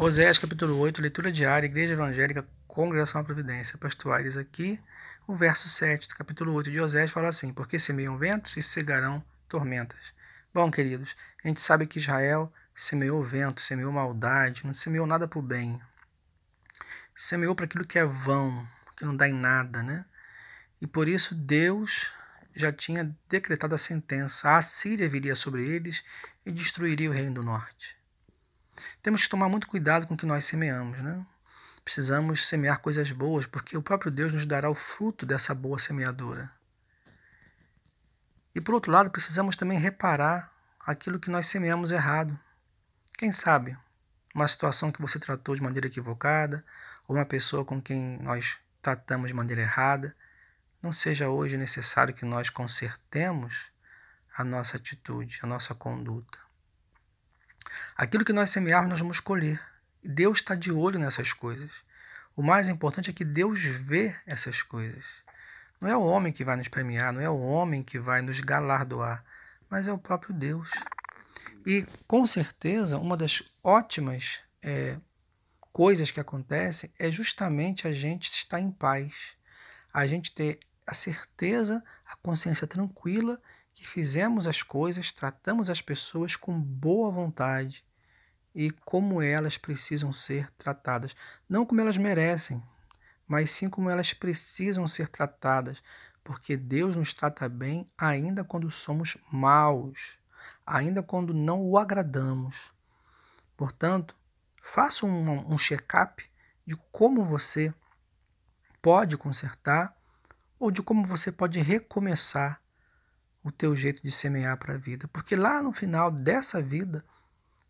Oséias capítulo 8, leitura diária, Igreja Evangélica, Congregação da Providência. Pastor Aires aqui, o verso 7 do capítulo 8 de Oséias fala assim, porque semeiam ventos e cegarão tormentas. Bom, queridos, a gente sabe que Israel semeou vento, semeou maldade, não semeou nada o bem. Semeou para aquilo que é vão, que não dá em nada, né? E por isso Deus já tinha decretado a sentença. A Síria viria sobre eles e destruiria o reino do norte. Temos que tomar muito cuidado com o que nós semeamos, né? Precisamos semear coisas boas, porque o próprio Deus nos dará o fruto dessa boa semeadura. E por outro lado, precisamos também reparar aquilo que nós semeamos errado. Quem sabe uma situação que você tratou de maneira equivocada, ou uma pessoa com quem nós tratamos de maneira errada, não seja hoje necessário que nós consertemos a nossa atitude, a nossa conduta. Aquilo que nós semearmos, nós vamos colher. Deus está de olho nessas coisas. O mais importante é que Deus vê essas coisas. Não é o homem que vai nos premiar, não é o homem que vai nos galardoar, mas é o próprio Deus. E com certeza, uma das ótimas é, coisas que acontecem é justamente a gente estar em paz, a gente ter a certeza, a consciência tranquila que fizemos as coisas, tratamos as pessoas com boa vontade e como elas precisam ser tratadas. Não como elas merecem, mas sim como elas precisam ser tratadas, porque Deus nos trata bem ainda quando somos maus, ainda quando não o agradamos. Portanto, faça um, um check-up de como você pode consertar ou de como você pode recomeçar o teu jeito de semear para a vida. Porque lá no final dessa vida,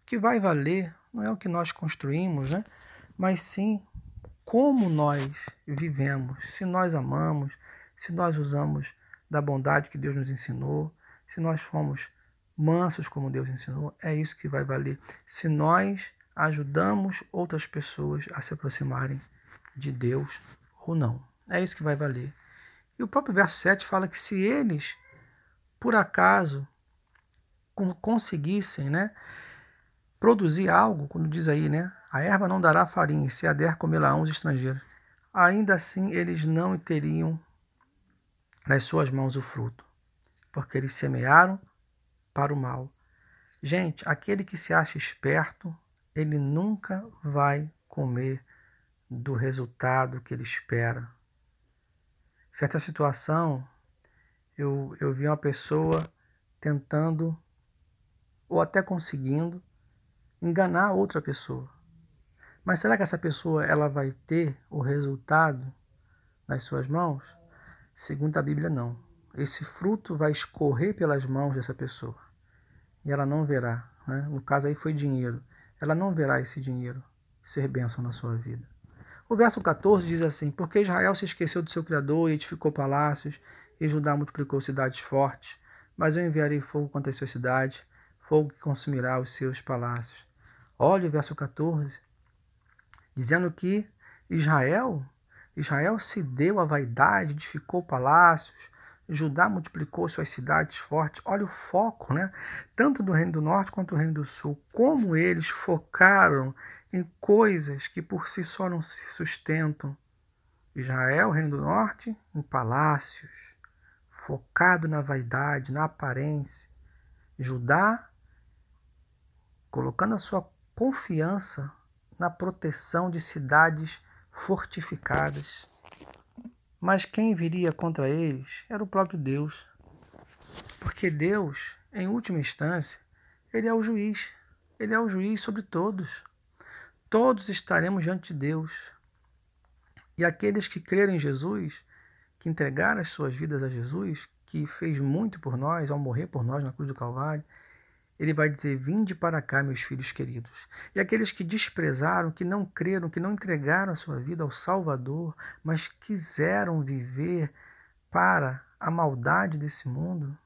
o que vai valer não é o que nós construímos, né? mas sim como nós vivemos, se nós amamos, se nós usamos da bondade que Deus nos ensinou, se nós fomos mansos como Deus ensinou, é isso que vai valer. Se nós ajudamos outras pessoas a se aproximarem de Deus ou não. É isso que vai valer. E o próprio verso 7 fala que se eles por acaso conseguissem né, produzir algo, quando diz aí, né, a erva não dará farinha, se a der os estrangeiros, ainda assim eles não teriam nas suas mãos o fruto, porque eles semearam para o mal. Gente, aquele que se acha esperto, ele nunca vai comer do resultado que ele espera. Certa situação eu, eu vi uma pessoa tentando, ou até conseguindo, enganar outra pessoa. Mas será que essa pessoa ela vai ter o resultado nas suas mãos? Segundo a Bíblia, não. Esse fruto vai escorrer pelas mãos dessa pessoa e ela não verá. Né? No caso aí foi dinheiro. Ela não verá esse dinheiro ser bênção na sua vida. O verso 14 diz assim: Porque Israel se esqueceu do seu Criador e edificou palácios e Judá multiplicou cidades fortes, mas eu enviarei fogo contra as suas cidades, fogo que consumirá os seus palácios. Olha o verso 14, dizendo que Israel, Israel se deu à vaidade, edificou palácios, Judá multiplicou suas cidades fortes. Olha o foco, né? Tanto do Reino do Norte quanto do Reino do Sul. Como eles focaram em coisas que por si só não se sustentam. Israel, Reino do Norte, em palácios focado na vaidade, na aparência. Judá colocando a sua confiança na proteção de cidades fortificadas. Mas quem viria contra eles era o próprio Deus. Porque Deus, em última instância, ele é o juiz. Ele é o juiz sobre todos. Todos estaremos diante de Deus. E aqueles que crerem em Jesus que entregaram as suas vidas a Jesus, que fez muito por nós ao morrer por nós na cruz do Calvário, ele vai dizer: Vinde para cá, meus filhos queridos. E aqueles que desprezaram, que não creram, que não entregaram a sua vida ao Salvador, mas quiseram viver para a maldade desse mundo,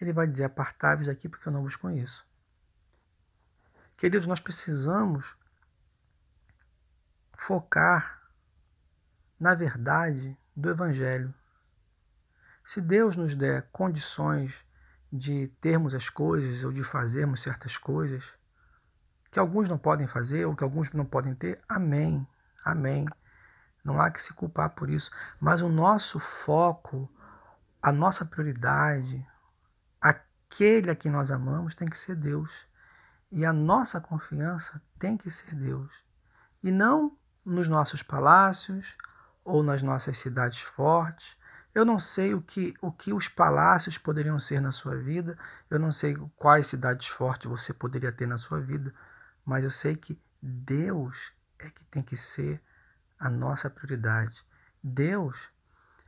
ele vai dizer: Apartai-vos daqui, porque eu não vos conheço. Queridos, nós precisamos focar na verdade do Evangelho. Se Deus nos der condições de termos as coisas ou de fazermos certas coisas, que alguns não podem fazer ou que alguns não podem ter, amém, amém. Não há que se culpar por isso. Mas o nosso foco, a nossa prioridade, aquele a quem nós amamos tem que ser Deus. E a nossa confiança tem que ser Deus. E não nos nossos palácios ou nas nossas cidades fortes. Eu não sei o que, o que os palácios poderiam ser na sua vida, eu não sei quais cidades fortes você poderia ter na sua vida, mas eu sei que Deus é que tem que ser a nossa prioridade. Deus,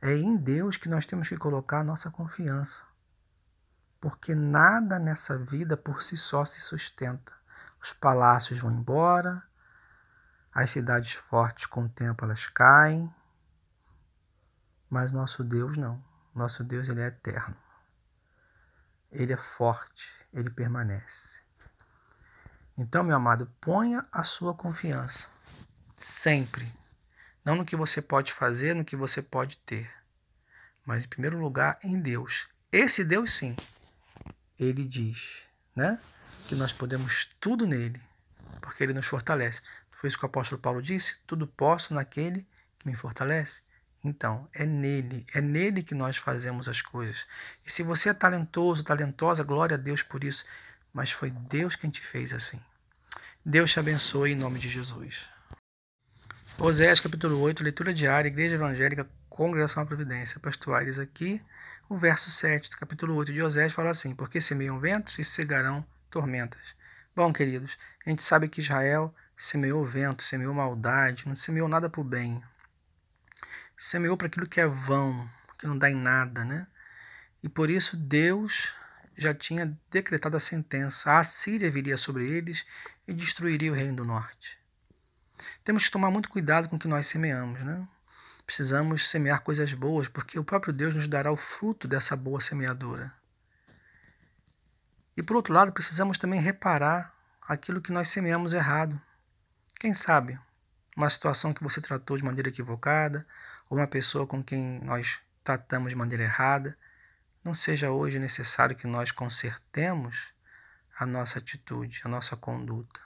é em Deus que nós temos que colocar a nossa confiança porque nada nessa vida por si só se sustenta. Os palácios vão embora, as cidades fortes com o tempo elas caem, mas nosso Deus não. Nosso Deus ele é eterno. Ele é forte, ele permanece. Então, meu amado, ponha a sua confiança sempre, não no que você pode fazer, no que você pode ter, mas em primeiro lugar em Deus. Esse Deus sim ele diz, né? Que nós podemos tudo nele, porque ele nos fortalece. Foi isso que o apóstolo Paulo disse: tudo posso naquele que me fortalece. Então, é nele, é nele que nós fazemos as coisas. E se você é talentoso, talentosa, glória a Deus por isso. Mas foi Deus quem te fez assim. Deus te abençoe em nome de Jesus. Oséias capítulo 8, leitura diária, Igreja Evangélica, Congregação à Providência. Pastor Aires aqui. O verso 7 do capítulo 8 de Osés fala assim: Porque semeiam ventos e cegarão tormentas. Bom, queridos, a gente sabe que Israel semeou vento, semeou maldade, não semeou nada o bem. Semeou para aquilo que é vão, que não dá em nada, né? E por isso Deus já tinha decretado a sentença. A Síria viria sobre eles e destruiria o reino do norte. Temos que tomar muito cuidado com o que nós semeamos, né? Precisamos semear coisas boas, porque o próprio Deus nos dará o fruto dessa boa semeadura. E por outro lado, precisamos também reparar aquilo que nós semeamos errado. Quem sabe uma situação que você tratou de maneira equivocada, ou uma pessoa com quem nós tratamos de maneira errada, não seja hoje necessário que nós consertemos a nossa atitude, a nossa conduta.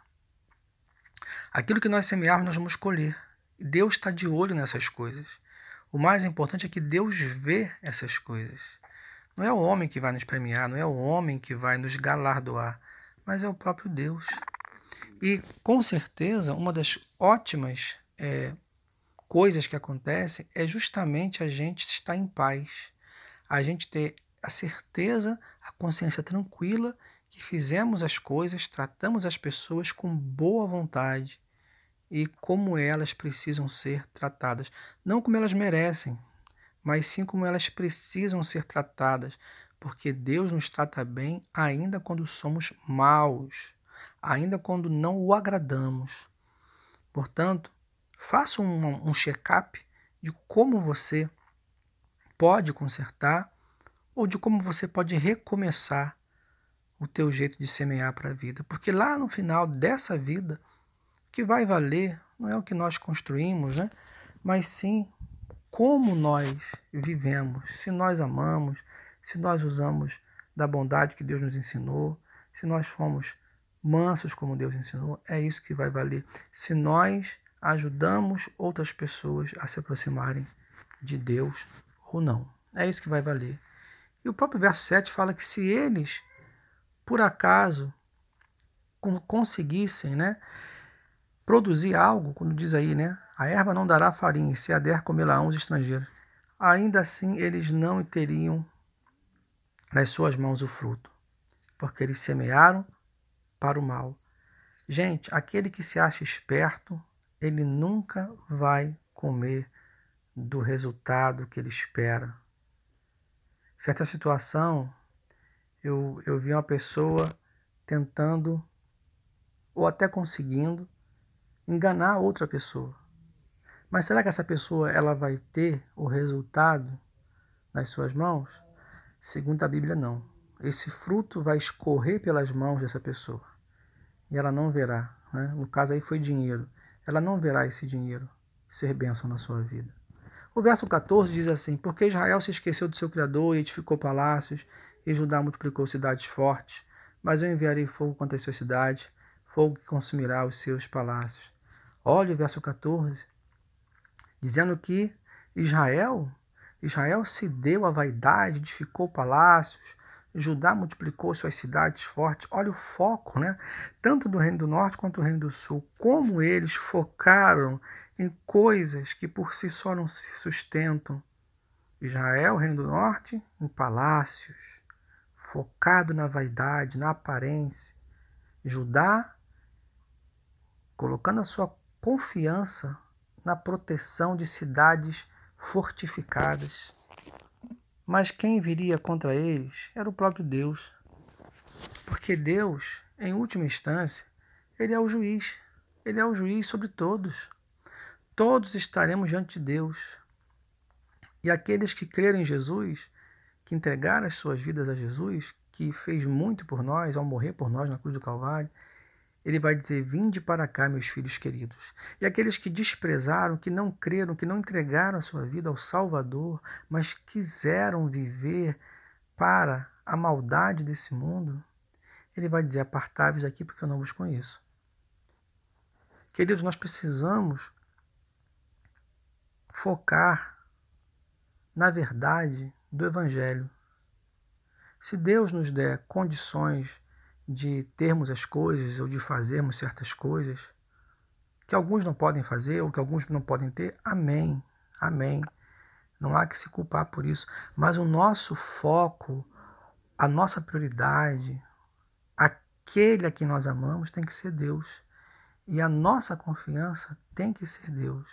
Aquilo que nós semearmos, nós vamos colher. Deus está de olho nessas coisas. O mais importante é que Deus vê essas coisas. Não é o homem que vai nos premiar, não é o homem que vai nos galardoar, mas é o próprio Deus. E com certeza, uma das ótimas é, coisas que acontecem é justamente a gente estar em paz, a gente ter a certeza, a consciência tranquila que fizemos as coisas, tratamos as pessoas com boa vontade, e como elas precisam ser tratadas. Não como elas merecem, mas sim como elas precisam ser tratadas, porque Deus nos trata bem ainda quando somos maus, ainda quando não o agradamos. Portanto, faça um, um check-up de como você pode consertar ou de como você pode recomeçar o teu jeito de semear para a vida, porque lá no final dessa vida que vai valer não é o que nós construímos, né? mas sim como nós vivemos, se nós amamos, se nós usamos da bondade que Deus nos ensinou, se nós fomos mansos como Deus ensinou, é isso que vai valer. Se nós ajudamos outras pessoas a se aproximarem de Deus ou não, é isso que vai valer. E o próprio verso 7 fala que se eles, por acaso, conseguissem, né, produzir algo, quando diz aí, né? A erva não dará farinha, se a der comerá os estrangeiros. Ainda assim eles não teriam nas suas mãos o fruto, porque eles semearam para o mal. Gente, aquele que se acha esperto, ele nunca vai comer do resultado que ele espera. Certa situação, eu, eu vi uma pessoa tentando, ou até conseguindo, enganar outra pessoa. Mas será que essa pessoa ela vai ter o resultado nas suas mãos? Segundo a Bíblia, não. Esse fruto vai escorrer pelas mãos dessa pessoa e ela não verá. Né? No caso aí foi dinheiro. Ela não verá esse dinheiro ser bênção na sua vida. O verso 14 diz assim: Porque Israel se esqueceu do seu Criador e edificou palácios, e Judá multiplicou cidades fortes. Mas eu enviarei fogo contra as suas cidades, fogo que consumirá os seus palácios. Olha o verso 14, dizendo que Israel, Israel se deu à vaidade, edificou palácios, Judá multiplicou suas cidades fortes. Olha o foco, né? Tanto do Reino do Norte quanto do Reino do Sul. Como eles focaram em coisas que por si só não se sustentam. Israel, Reino do Norte, em palácios, focado na vaidade, na aparência. Judá, colocando a sua confiança na proteção de cidades fortificadas. Mas quem viria contra eles era o próprio Deus. Porque Deus, em última instância, ele é o juiz. Ele é o juiz sobre todos. Todos estaremos diante de Deus. E aqueles que creram em Jesus, que entregaram as suas vidas a Jesus, que fez muito por nós ao morrer por nós na cruz do Calvário, ele vai dizer: Vinde para cá, meus filhos queridos. E aqueles que desprezaram, que não creram, que não entregaram a sua vida ao Salvador, mas quiseram viver para a maldade desse mundo, ele vai dizer: Apartai-vos daqui, porque eu não vos conheço. Queridos, nós precisamos focar na verdade do Evangelho. Se Deus nos der condições de termos as coisas ou de fazermos certas coisas que alguns não podem fazer ou que alguns não podem ter. Amém. Amém. Não há que se culpar por isso, mas o nosso foco, a nossa prioridade, aquele a quem nós amamos tem que ser Deus. E a nossa confiança tem que ser Deus.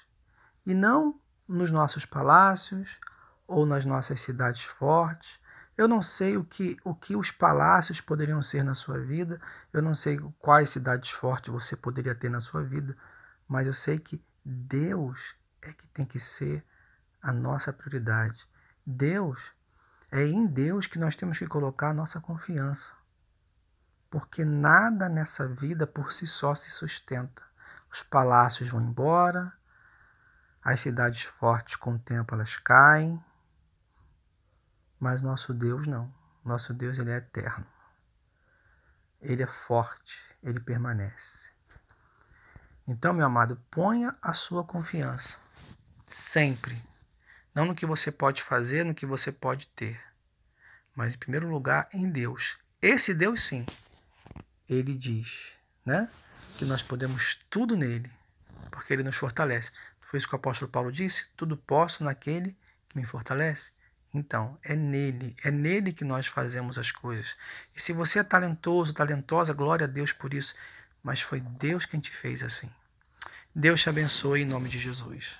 E não nos nossos palácios ou nas nossas cidades fortes, eu não sei o que, o que os palácios poderiam ser na sua vida, eu não sei quais cidades fortes você poderia ter na sua vida, mas eu sei que Deus é que tem que ser a nossa prioridade. Deus, é em Deus que nós temos que colocar a nossa confiança. Porque nada nessa vida por si só se sustenta. Os palácios vão embora, as cidades fortes com o tempo elas caem, mas nosso Deus não. Nosso Deus ele é eterno. Ele é forte, ele permanece. Então, meu amado, ponha a sua confiança sempre, não no que você pode fazer, no que você pode ter, mas em primeiro lugar em Deus. Esse Deus sim, ele diz, né, que nós podemos tudo nele, porque ele nos fortalece. Foi isso que o apóstolo Paulo disse: tudo posso naquele que me fortalece. Então, é nele, é nele que nós fazemos as coisas. E se você é talentoso, talentosa, glória a Deus por isso. Mas foi Deus quem te fez assim. Deus te abençoe em nome de Jesus.